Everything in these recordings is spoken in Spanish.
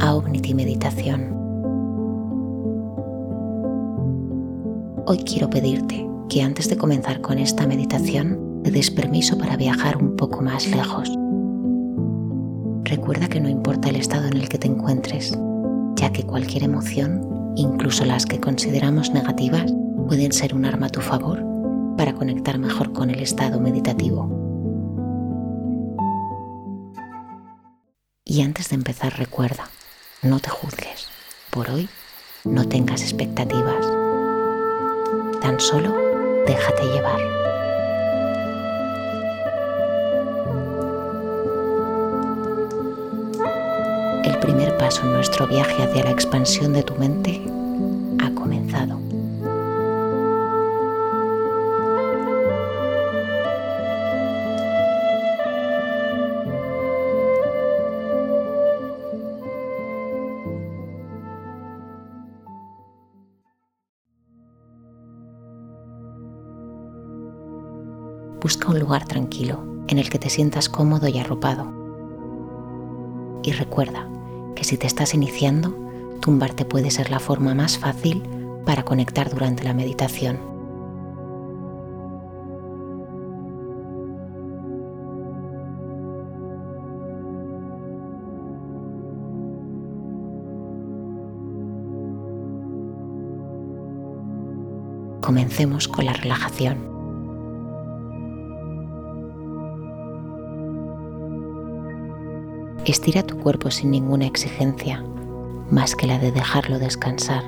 a Omnity Meditación. Hoy quiero pedirte que antes de comenzar con esta meditación te des permiso para viajar un poco más lejos. Recuerda que no importa el estado en el que te encuentres, ya que cualquier emoción, incluso las que consideramos negativas, pueden ser un arma a tu favor para conectar mejor con el estado meditativo. Y antes de empezar recuerda, no te juzgues. Por hoy no tengas expectativas. Tan solo déjate llevar. El primer paso en nuestro viaje hacia la expansión de tu mente lugar tranquilo en el que te sientas cómodo y arropado. Y recuerda que si te estás iniciando, tumbarte puede ser la forma más fácil para conectar durante la meditación. Comencemos con la relajación. Estira tu cuerpo sin ninguna exigencia, más que la de dejarlo descansar.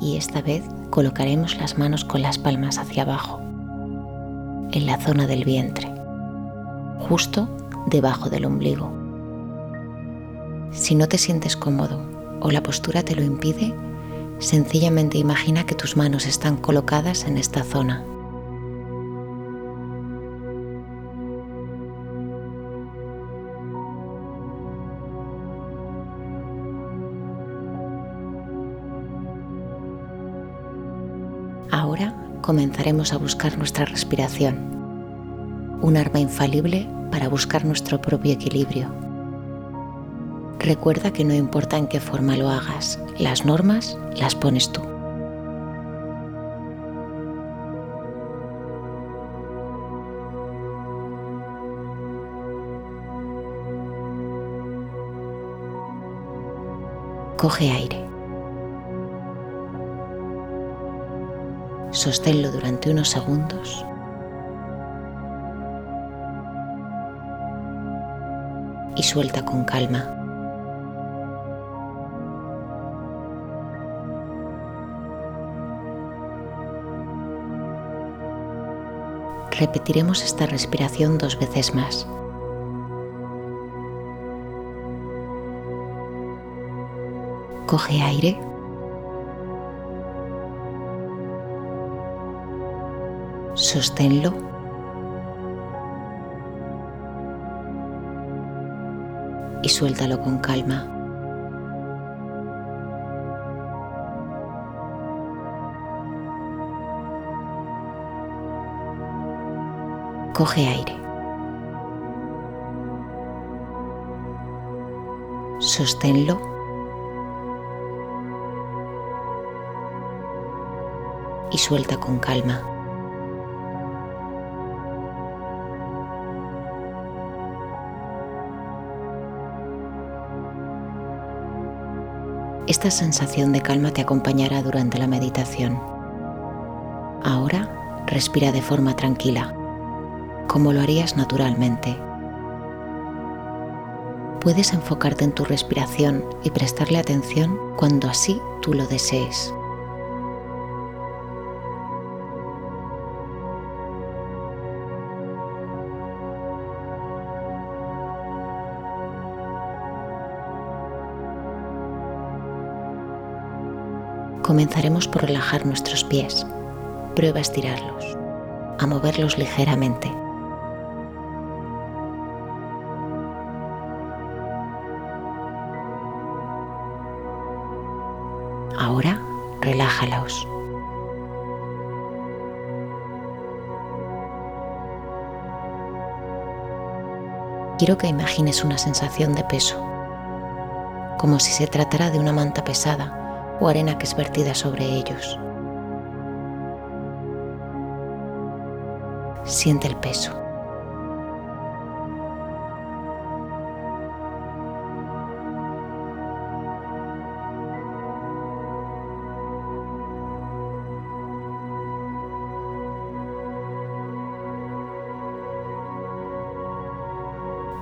Y esta vez colocaremos las manos con las palmas hacia abajo, en la zona del vientre, justo debajo del ombligo. Si no te sientes cómodo o la postura te lo impide, sencillamente imagina que tus manos están colocadas en esta zona. Ahora comenzaremos a buscar nuestra respiración, un arma infalible para buscar nuestro propio equilibrio Recuerda que no importa en qué forma lo hagas, las normas las pones tú. Coge aire. Sosténlo durante unos segundos. Y suelta con calma. Repetiremos esta respiración dos veces más. Coge aire. Sosténlo. Y suéltalo con calma. Coge aire. Sosténlo. Y suelta con calma. Esta sensación de calma te acompañará durante la meditación. Ahora respira de forma tranquila como lo harías naturalmente. Puedes enfocarte en tu respiración y prestarle atención cuando así tú lo desees. Comenzaremos por relajar nuestros pies. Prueba a estirarlos, a moverlos ligeramente. Quiero que imagines una sensación de peso, como si se tratara de una manta pesada o arena que es vertida sobre ellos. Siente el peso.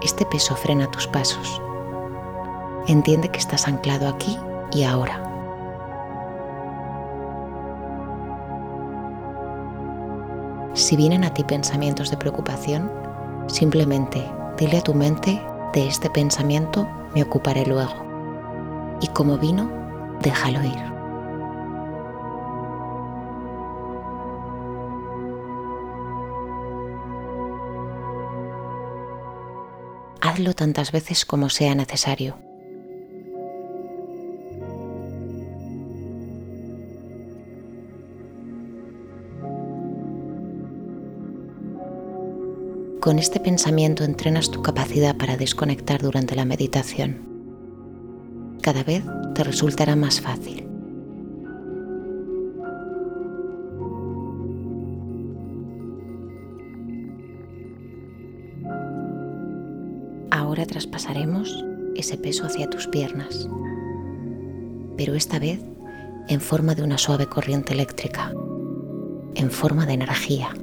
Este peso frena tus pasos. Entiende que estás anclado aquí y ahora. Si vienen a ti pensamientos de preocupación, simplemente dile a tu mente, de este pensamiento me ocuparé luego. Y como vino, déjalo ir. Hazlo tantas veces como sea necesario. Con este pensamiento entrenas tu capacidad para desconectar durante la meditación. Cada vez te resultará más fácil. Traspasaremos ese peso hacia tus piernas, pero esta vez en forma de una suave corriente eléctrica, en forma de energía.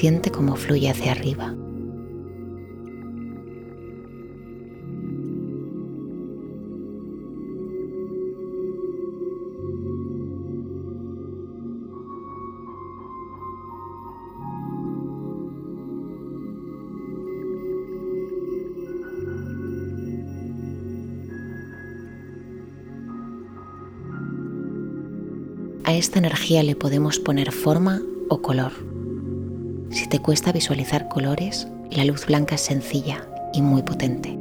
Siente cómo fluye hacia arriba. A esta energía le podemos poner forma o color. Si te cuesta visualizar colores, la luz blanca es sencilla y muy potente.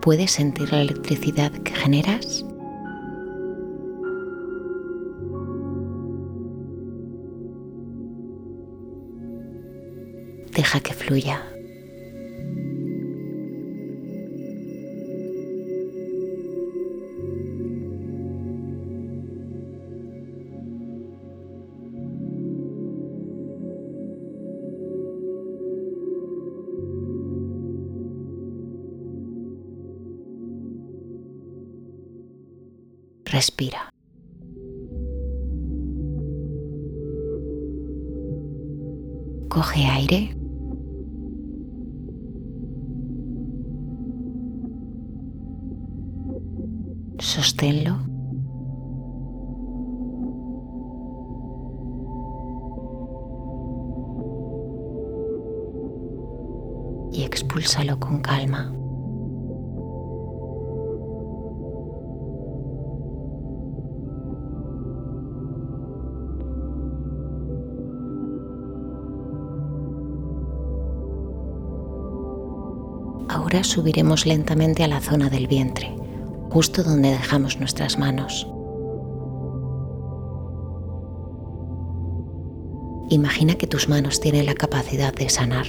¿Puedes sentir la electricidad que generas? Deja que fluya. Respira. Coge aire. Sosténlo. Y expúlsalo con calma. Ahora subiremos lentamente a la zona del vientre, justo donde dejamos nuestras manos. Imagina que tus manos tienen la capacidad de sanar.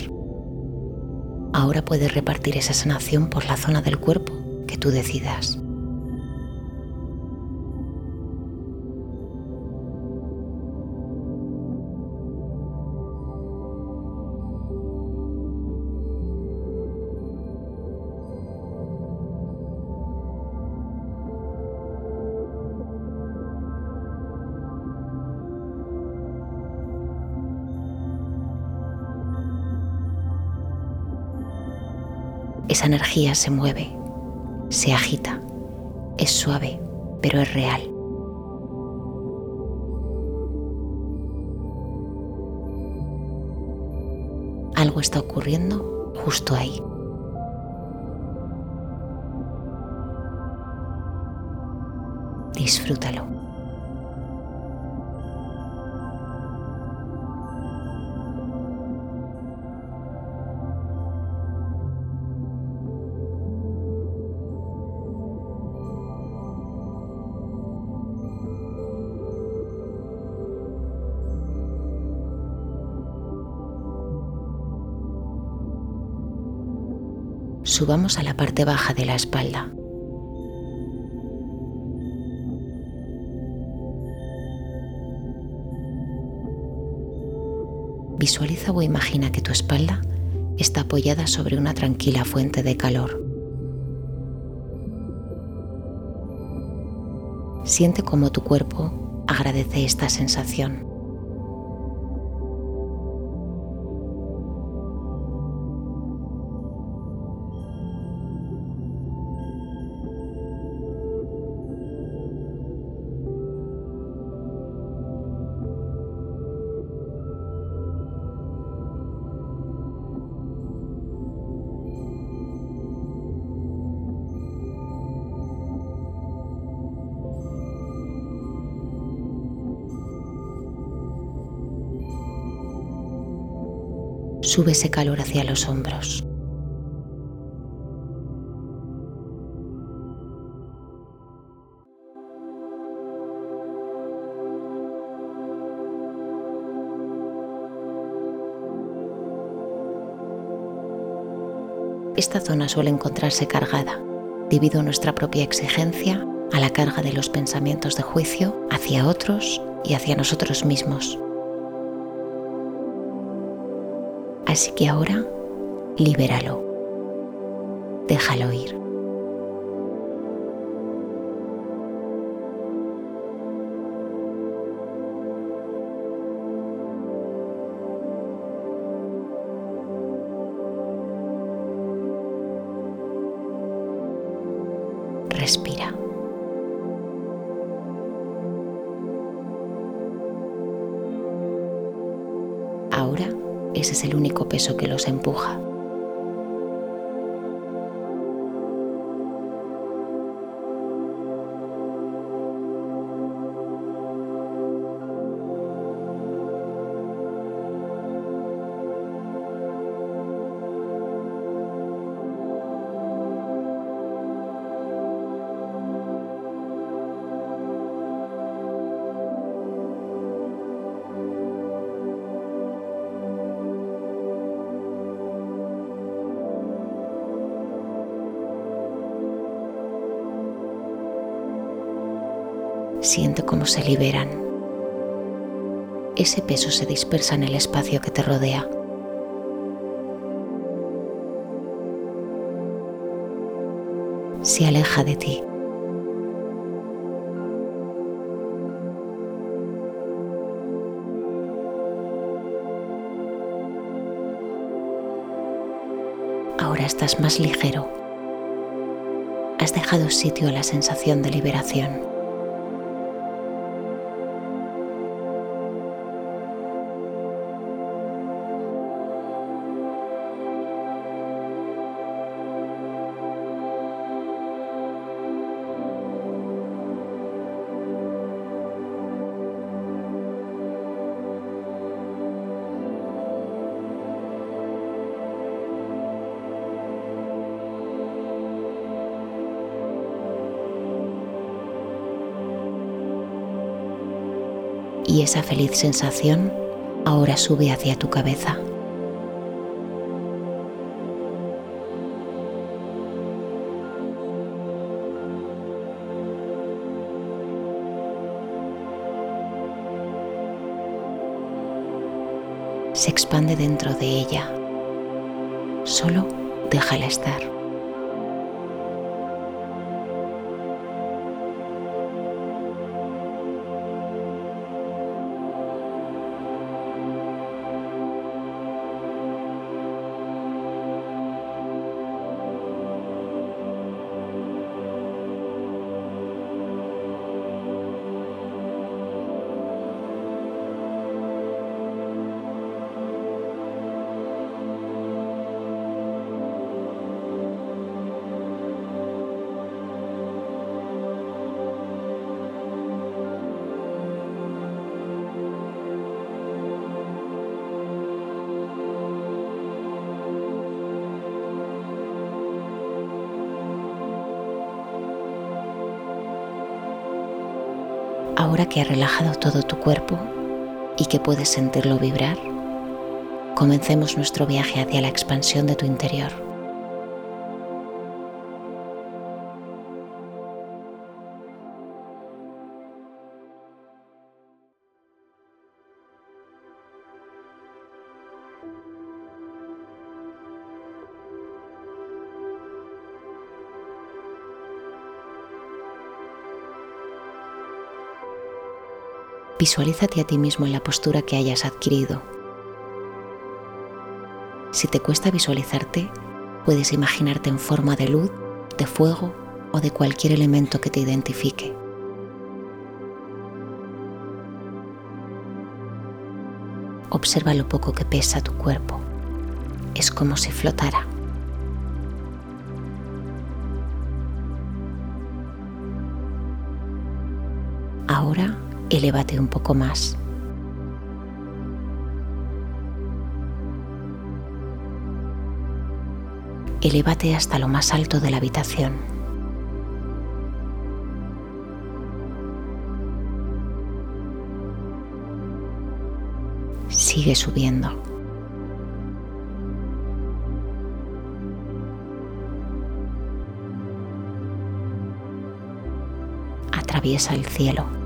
Ahora puedes repartir esa sanación por la zona del cuerpo que tú decidas. Esa energía se mueve, se agita, es suave, pero es real. Algo está ocurriendo justo ahí. Disfrútalo. Subamos a la parte baja de la espalda. Visualiza o imagina que tu espalda está apoyada sobre una tranquila fuente de calor. Siente cómo tu cuerpo agradece esta sensación. Sube ese calor hacia los hombros. Esta zona suele encontrarse cargada debido a nuestra propia exigencia, a la carga de los pensamientos de juicio hacia otros y hacia nosotros mismos. Así que ahora libéralo. Déjalo ir. Ese es el único peso que los empuja. Siente cómo se liberan. Ese peso se dispersa en el espacio que te rodea. Se aleja de ti. Ahora estás más ligero. Has dejado sitio a la sensación de liberación. Y esa feliz sensación ahora sube hacia tu cabeza. Se expande dentro de ella. Solo déjala estar. Ahora que has relajado todo tu cuerpo y que puedes sentirlo vibrar, comencemos nuestro viaje hacia la expansión de tu interior. Visualízate a ti mismo en la postura que hayas adquirido. Si te cuesta visualizarte, puedes imaginarte en forma de luz, de fuego o de cualquier elemento que te identifique. Observa lo poco que pesa tu cuerpo. Es como si flotara. Elévate un poco más. Elévate hasta lo más alto de la habitación. Sigue subiendo. Atraviesa el cielo.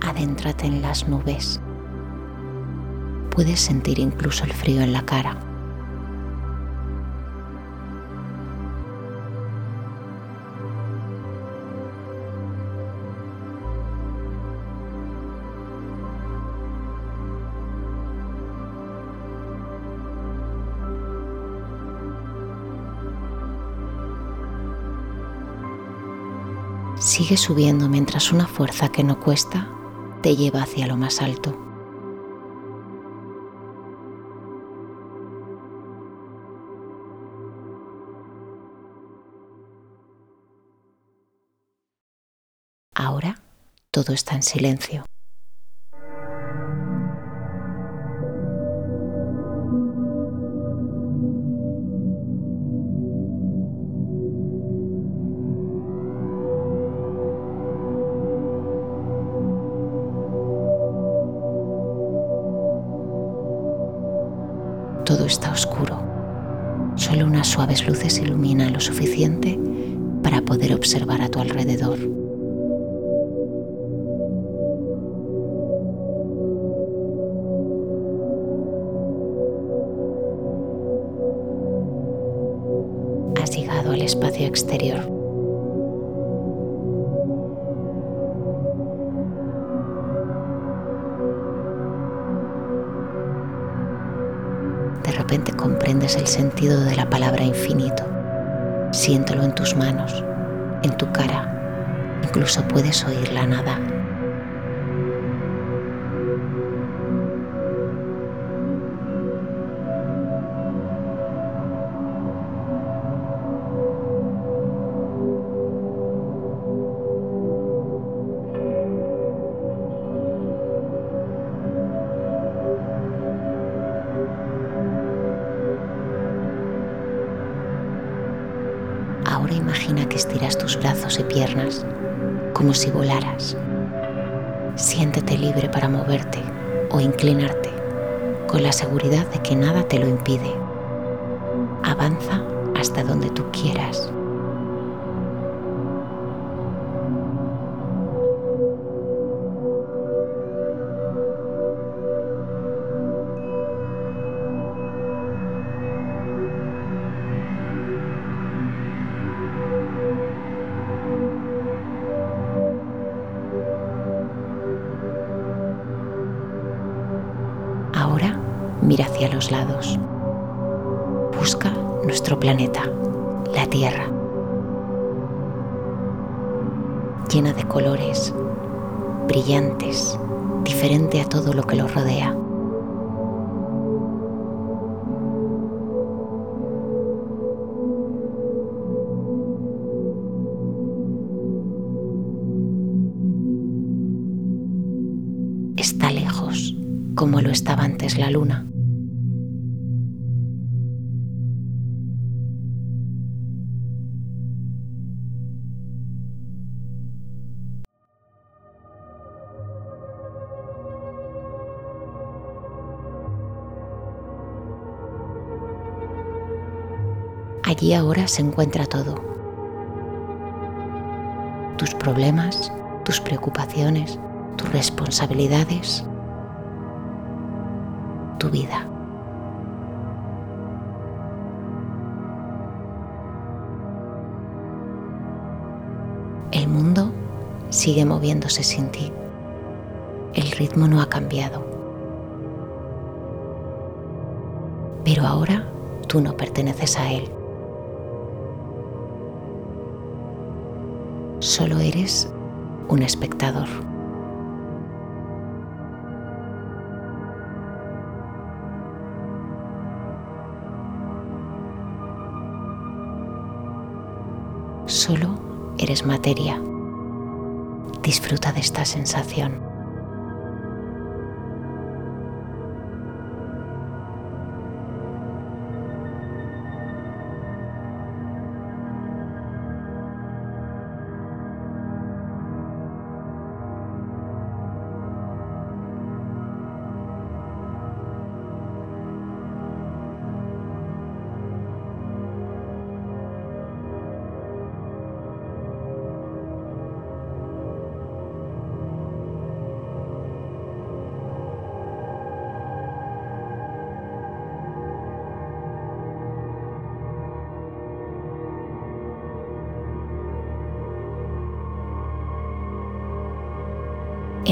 Adéntrate en las nubes. Puedes sentir incluso el frío en la cara. Sigue subiendo mientras una fuerza que no cuesta te lleva hacia lo más alto. Ahora todo está en silencio. Está oscuro. Solo unas suaves luces iluminan lo suficiente para poder observar a tu alrededor. Has llegado al espacio exterior. Repente comprendes el sentido de la palabra infinito. Siéntelo en tus manos, en tu cara, incluso puedes oír la nada. Y piernas como si volaras. Siéntete libre para moverte o inclinarte con la seguridad de que nada te lo impide. Avanza hasta donde tú quieras. Los lados. Busca nuestro planeta, la Tierra, llena de colores, brillantes, diferente a todo lo que lo rodea. Está lejos, como lo estaba antes la luna. Allí ahora se encuentra todo. Tus problemas, tus preocupaciones, tus responsabilidades, tu vida. El mundo sigue moviéndose sin ti. El ritmo no ha cambiado. Pero ahora tú no perteneces a él. Solo eres un espectador. Solo eres materia. Disfruta de esta sensación.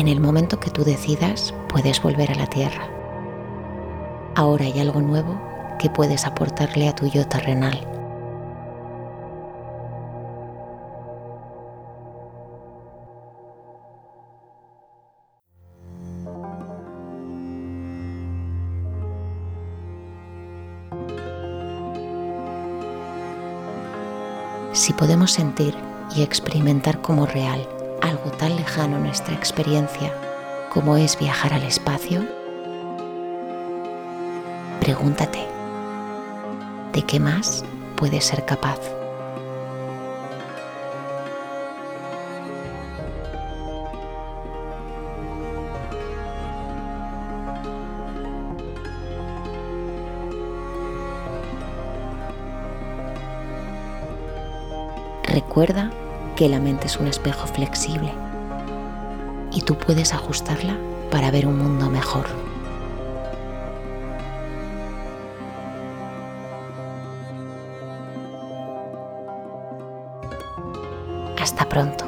En el momento que tú decidas, puedes volver a la Tierra. Ahora hay algo nuevo que puedes aportarle a tu yo terrenal. Si podemos sentir y experimentar como real algo tan lejano nuestra experiencia como es viajar al espacio, pregúntate, ¿de qué más puedes ser capaz? Recuerda que la mente es un espejo flexible y tú puedes ajustarla para ver un mundo mejor. Hasta pronto.